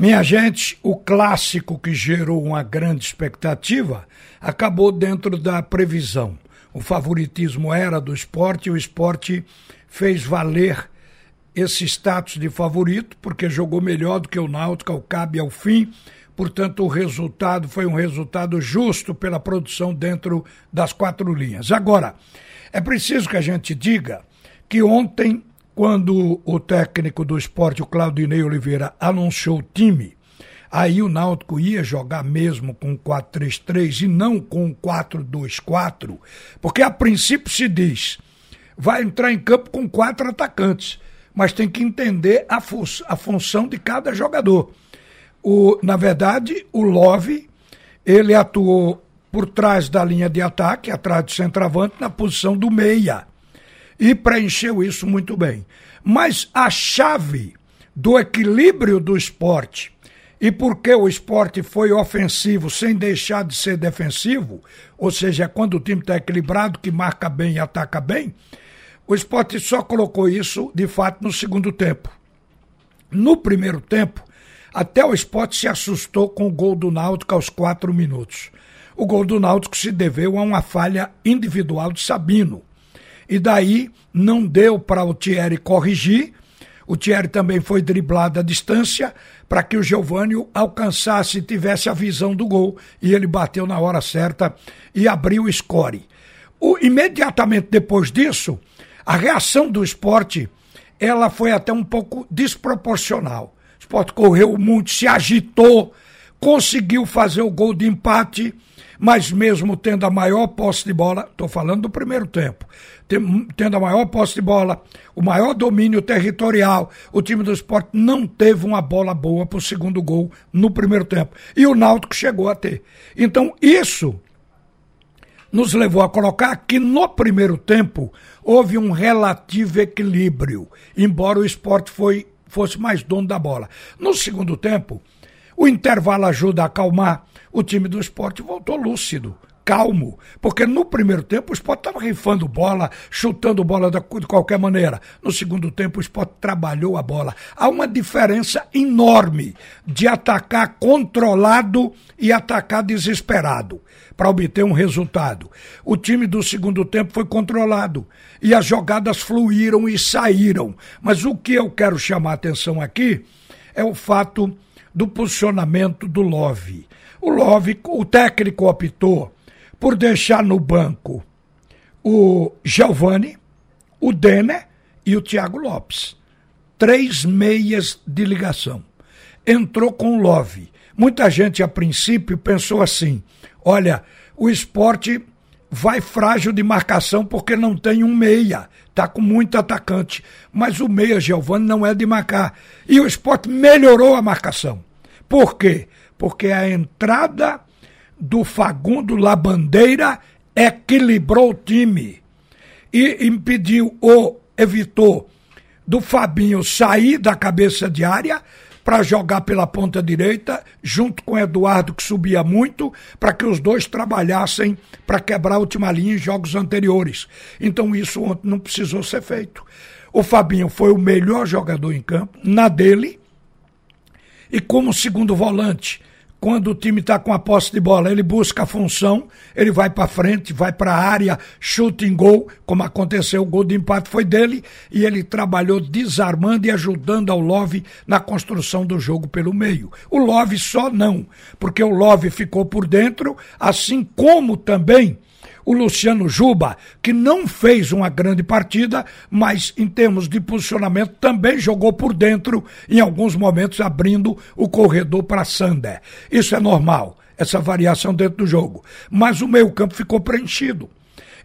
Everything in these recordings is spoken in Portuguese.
Minha gente, o clássico que gerou uma grande expectativa acabou dentro da previsão. O favoritismo era do esporte e o esporte fez valer esse status de favorito, porque jogou melhor do que o Náutico ao cabe ao fim. Portanto, o resultado foi um resultado justo pela produção dentro das quatro linhas. Agora, é preciso que a gente diga que ontem, quando o técnico do esporte, o Claudinei Oliveira, anunciou o time, aí o Náutico ia jogar mesmo com 4-3-3 e não com 4-2-4, porque a princípio se diz, vai entrar em campo com quatro atacantes mas tem que entender a, fu a função de cada jogador. O, na verdade, o Love, ele atuou por trás da linha de ataque, atrás do centroavante, na posição do meia. E preencheu isso muito bem. Mas a chave do equilíbrio do esporte e porque o esporte foi ofensivo sem deixar de ser defensivo, ou seja, é quando o time está equilibrado, que marca bem e ataca bem, o esporte só colocou isso, de fato, no segundo tempo. No primeiro tempo, até o esporte se assustou com o gol do Náutico aos quatro minutos. O gol do Náutico se deveu a uma falha individual de Sabino. E daí não deu para o Thierry corrigir. O Thierry também foi driblado à distância para que o Giovânio alcançasse e tivesse a visão do gol. E ele bateu na hora certa e abriu o score. O, imediatamente depois disso, a reação do esporte ela foi até um pouco desproporcional. O esporte correu muito, se agitou, conseguiu fazer o gol de empate, mas mesmo tendo a maior posse de bola, estou falando do primeiro tempo, tendo a maior posse de bola, o maior domínio territorial, o time do esporte não teve uma bola boa para o segundo gol no primeiro tempo. E o Náutico chegou a ter. Então, isso nos levou a colocar que no primeiro tempo houve um relativo equilíbrio, embora o esporte foi, fosse mais dono da bola. No segundo tempo, o intervalo ajuda a acalmar, o time do esporte voltou lúcido calmo, porque no primeiro tempo o Sport estava rifando bola, chutando bola de qualquer maneira. No segundo tempo o Sport trabalhou a bola. Há uma diferença enorme de atacar controlado e atacar desesperado para obter um resultado. O time do segundo tempo foi controlado e as jogadas fluíram e saíram. Mas o que eu quero chamar a atenção aqui é o fato do posicionamento do Love. O Love, o técnico optou por deixar no banco o Giovani, o Denner e o Thiago Lopes. Três meias de ligação. Entrou com o Love. Muita gente, a princípio, pensou assim: olha, o esporte vai frágil de marcação porque não tem um meia. Tá com muito atacante. Mas o meia Giovani não é de marcar. E o esporte melhorou a marcação. Por quê? Porque a entrada do Fagundo Labandeira equilibrou o time e impediu ou evitou do Fabinho sair da cabeça de área para jogar pela ponta direita, junto com Eduardo, que subia muito, para que os dois trabalhassem para quebrar a última linha em jogos anteriores. Então isso ontem não precisou ser feito. O Fabinho foi o melhor jogador em campo, na dele, e como segundo volante, quando o time está com a posse de bola, ele busca a função, ele vai para frente, vai para a área, chuta em gol, como aconteceu, o gol de empate foi dele, e ele trabalhou desarmando e ajudando ao Love na construção do jogo pelo meio. O Love só não, porque o Love ficou por dentro, assim como também o Luciano Juba, que não fez uma grande partida, mas em termos de posicionamento também jogou por dentro, em alguns momentos abrindo o corredor para Sander. Isso é normal, essa variação dentro do jogo. Mas o meio-campo ficou preenchido.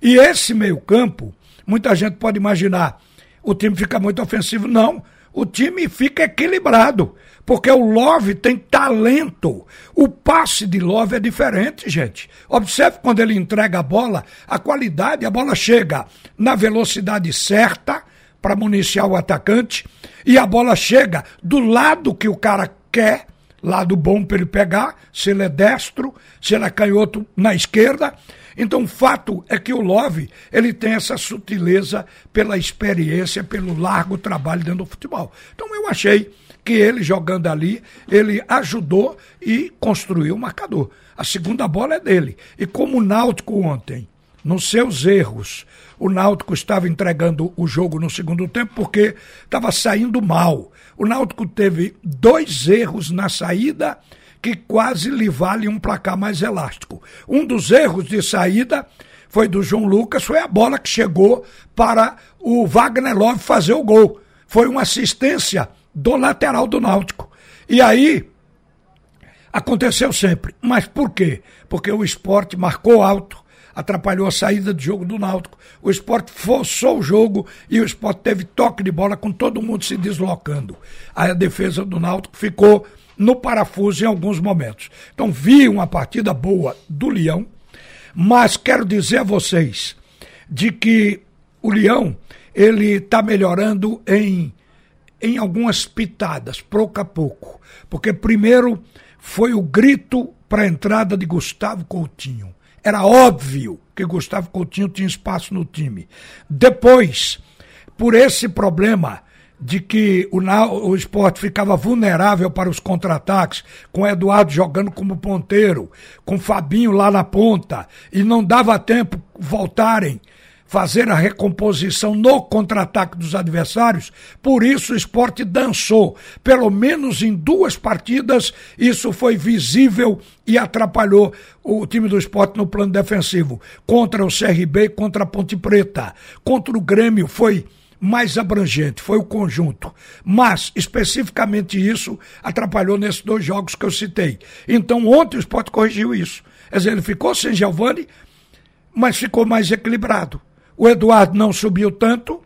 E esse meio-campo, muita gente pode imaginar, o time fica muito ofensivo. Não, o time fica equilibrado. Porque o Love tem talento. O passe de Love é diferente, gente. Observe quando ele entrega a bola, a qualidade, a bola chega na velocidade certa para municiar o atacante e a bola chega do lado que o cara quer, lado bom para ele pegar, se ele é destro, se ele é canhoto na esquerda. Então, o fato é que o Love, ele tem essa sutileza pela experiência, pelo largo trabalho dentro do futebol. Então, eu achei que ele jogando ali, ele ajudou e construiu o marcador. A segunda bola é dele. E como o Náutico ontem, nos seus erros, o Náutico estava entregando o jogo no segundo tempo porque estava saindo mal. O Náutico teve dois erros na saída que quase lhe vale um placar mais elástico. Um dos erros de saída foi do João Lucas, foi a bola que chegou para o Wagner Love fazer o gol. Foi uma assistência do lateral do Náutico. E aí aconteceu sempre. Mas por quê? Porque o esporte marcou alto, atrapalhou a saída de jogo do Náutico. O esporte forçou o jogo e o esporte teve toque de bola com todo mundo se deslocando. Aí a defesa do Náutico ficou no parafuso em alguns momentos. Então vi uma partida boa do Leão, mas quero dizer a vocês de que o Leão ele está melhorando em em algumas pitadas, pouco a pouco. Porque primeiro foi o grito para a entrada de Gustavo Coutinho. Era óbvio que Gustavo Coutinho tinha espaço no time. Depois, por esse problema de que o, o esporte ficava vulnerável para os contra-ataques, com Eduardo jogando como ponteiro, com Fabinho lá na ponta, e não dava tempo voltarem fazer a recomposição no contra-ataque dos adversários, por isso o esporte dançou. Pelo menos em duas partidas, isso foi visível e atrapalhou o time do esporte no plano defensivo. Contra o CRB e contra a Ponte Preta. Contra o Grêmio foi mais abrangente, foi o conjunto. Mas, especificamente isso, atrapalhou nesses dois jogos que eu citei. Então, ontem o esporte corrigiu isso. Quer dizer, ele ficou sem Giovani, mas ficou mais equilibrado. O Eduardo não subiu tanto.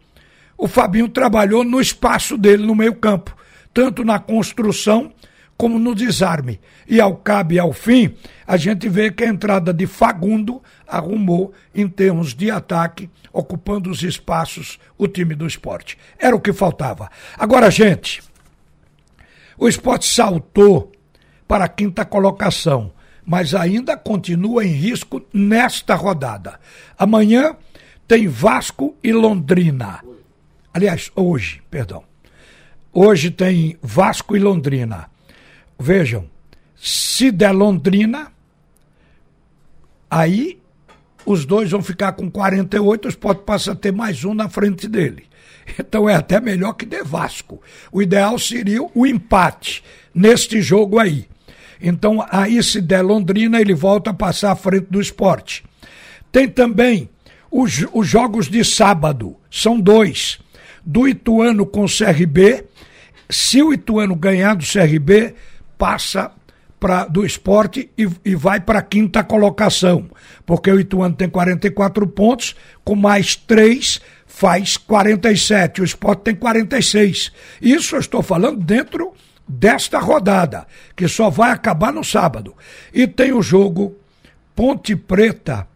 O Fabinho trabalhou no espaço dele, no meio-campo, tanto na construção como no desarme. E ao cabo e ao fim, a gente vê que a entrada de Fagundo arrumou, em termos de ataque, ocupando os espaços, o time do esporte. Era o que faltava. Agora, gente, o esporte saltou para a quinta colocação, mas ainda continua em risco nesta rodada. Amanhã tem Vasco e Londrina. Aliás, hoje, perdão. Hoje tem Vasco e Londrina. Vejam, se der Londrina, aí os dois vão ficar com 48, o Sport passa a ter mais um na frente dele. Então é até melhor que der Vasco. O ideal seria o empate neste jogo aí. Então, aí se der Londrina, ele volta a passar à frente do esporte. Tem também os, os jogos de sábado são dois. Do Ituano com o CRB. Se o Ituano ganhar do CRB, passa pra, do esporte e, e vai para a quinta colocação. Porque o Ituano tem 44 pontos, com mais três faz 47. O esporte tem 46. Isso eu estou falando dentro desta rodada, que só vai acabar no sábado. E tem o jogo Ponte Preta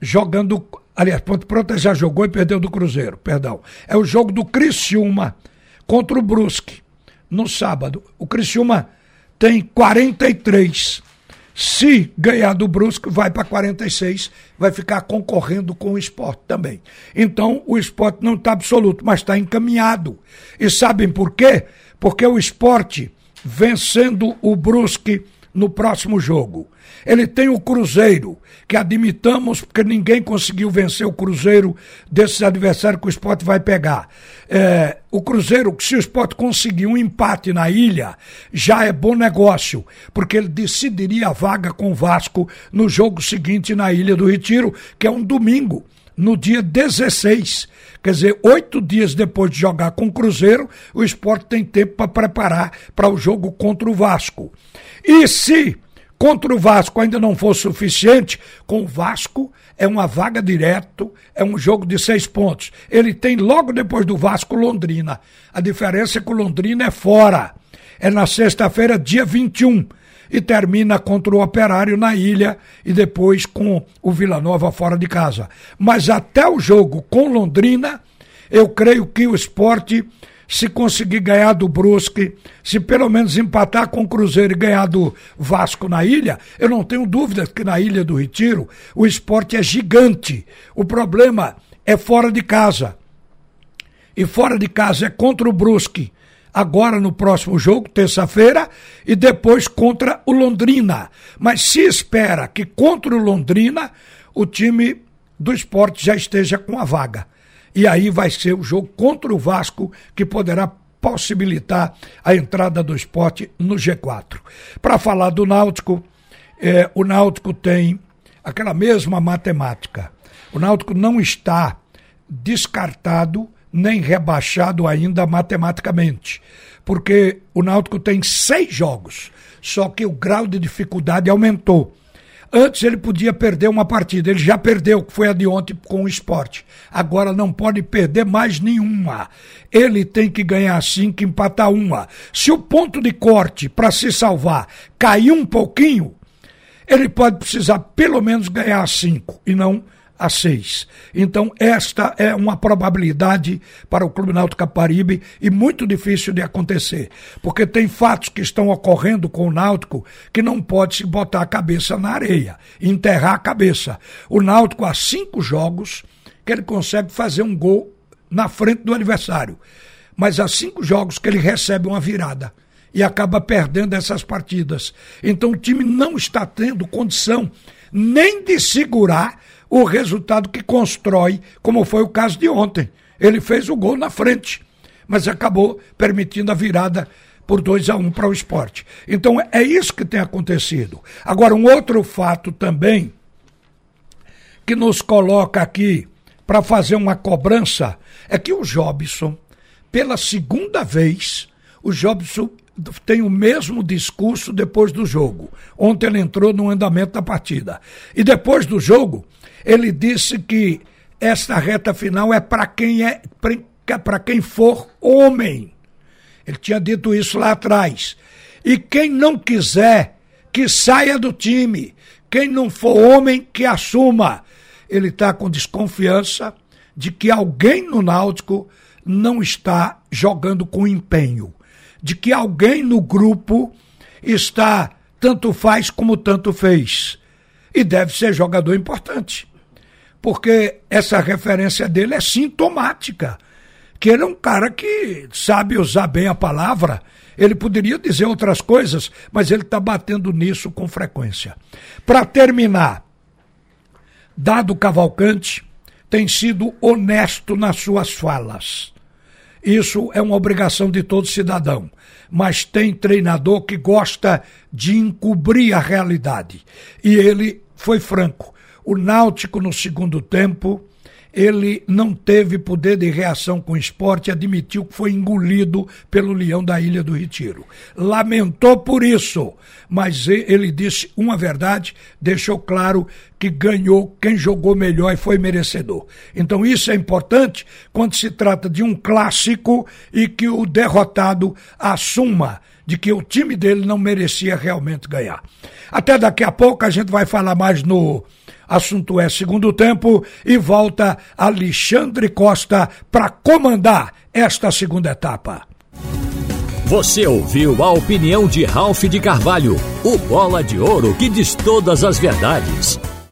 jogando Aliás, Ponte Preta já jogou e perdeu do Cruzeiro, perdão. É o jogo do Criciúma contra o Brusque, no sábado. O Criciúma tem 43. Se ganhar do Brusque, vai para 46, vai ficar concorrendo com o esporte também. Então, o esporte não está absoluto, mas está encaminhado. E sabem por quê? Porque o esporte, vencendo o Brusque no próximo jogo. Ele tem o Cruzeiro, que admitamos, porque ninguém conseguiu vencer o Cruzeiro desses adversários que o esporte vai pegar. É, o Cruzeiro, se o esporte conseguir um empate na ilha, já é bom negócio, porque ele decidiria a vaga com o Vasco no jogo seguinte na Ilha do Retiro, que é um domingo no dia 16. Quer dizer, oito dias depois de jogar com o Cruzeiro, o esporte tem tempo para preparar para o jogo contra o Vasco. E se contra o Vasco ainda não for suficiente, com o Vasco é uma vaga direto, é um jogo de seis pontos. Ele tem logo depois do Vasco Londrina. A diferença é que o Londrina é fora. É na sexta-feira, dia 21 e termina contra o Operário na ilha e depois com o Vila Nova fora de casa. Mas até o jogo com Londrina, eu creio que o esporte se conseguir ganhar do Brusque, se pelo menos empatar com o Cruzeiro e ganhar do Vasco na ilha, eu não tenho dúvida que na Ilha do Retiro o esporte é gigante. O problema é fora de casa. E fora de casa é contra o Brusque, agora no próximo jogo, terça-feira, e depois contra o Londrina. Mas se espera que contra o Londrina o time do esporte já esteja com a vaga. E aí vai ser o jogo contra o Vasco que poderá possibilitar a entrada do esporte no G4. Para falar do Náutico, é, o Náutico tem aquela mesma matemática. O Náutico não está descartado nem rebaixado ainda matematicamente, porque o Náutico tem seis jogos, só que o grau de dificuldade aumentou. Antes ele podia perder uma partida, ele já perdeu, que foi a de ontem com o esporte. Agora não pode perder mais nenhuma. Ele tem que ganhar cinco, empatar uma. Se o ponto de corte para se salvar cair um pouquinho, ele pode precisar pelo menos ganhar cinco e não a 6. Então, esta é uma probabilidade para o Clube Náutico Caparibe e muito difícil de acontecer, porque tem fatos que estão ocorrendo com o Náutico que não pode se botar a cabeça na areia, enterrar a cabeça. O Náutico há cinco jogos que ele consegue fazer um gol na frente do adversário, mas há cinco jogos que ele recebe uma virada e acaba perdendo essas partidas. Então o time não está tendo condição nem de segurar o resultado que constrói, como foi o caso de ontem. Ele fez o gol na frente, mas acabou permitindo a virada por 2 a 1 um para o esporte. Então é isso que tem acontecido. Agora, um outro fato também que nos coloca aqui para fazer uma cobrança é que o Jobson, pela segunda vez, o Jobson tem o mesmo discurso depois do jogo. Ontem ele entrou no andamento da partida. E depois do jogo, ele disse que esta reta final é para quem é para quem for homem. Ele tinha dito isso lá atrás. E quem não quiser, que saia do time. Quem não for homem, que assuma. Ele está com desconfiança de que alguém no Náutico não está jogando com empenho. De que alguém no grupo está tanto faz como tanto fez. E deve ser jogador importante porque essa referência dele é sintomática. Que ele é um cara que sabe usar bem a palavra. Ele poderia dizer outras coisas, mas ele está batendo nisso com frequência. Para terminar, Dado Cavalcante tem sido honesto nas suas falas. Isso é uma obrigação de todo cidadão. Mas tem treinador que gosta de encobrir a realidade. E ele foi franco. O Náutico, no segundo tempo, ele não teve poder de reação com o esporte, admitiu que foi engolido pelo Leão da Ilha do Retiro. Lamentou por isso, mas ele disse uma verdade, deixou claro que ganhou quem jogou melhor e foi merecedor. Então isso é importante quando se trata de um clássico e que o derrotado assuma de que o time dele não merecia realmente ganhar. Até daqui a pouco a gente vai falar mais no Assunto é segundo tempo e volta Alexandre Costa para comandar esta segunda etapa. Você ouviu a opinião de Ralph de Carvalho, o bola de ouro que diz todas as verdades.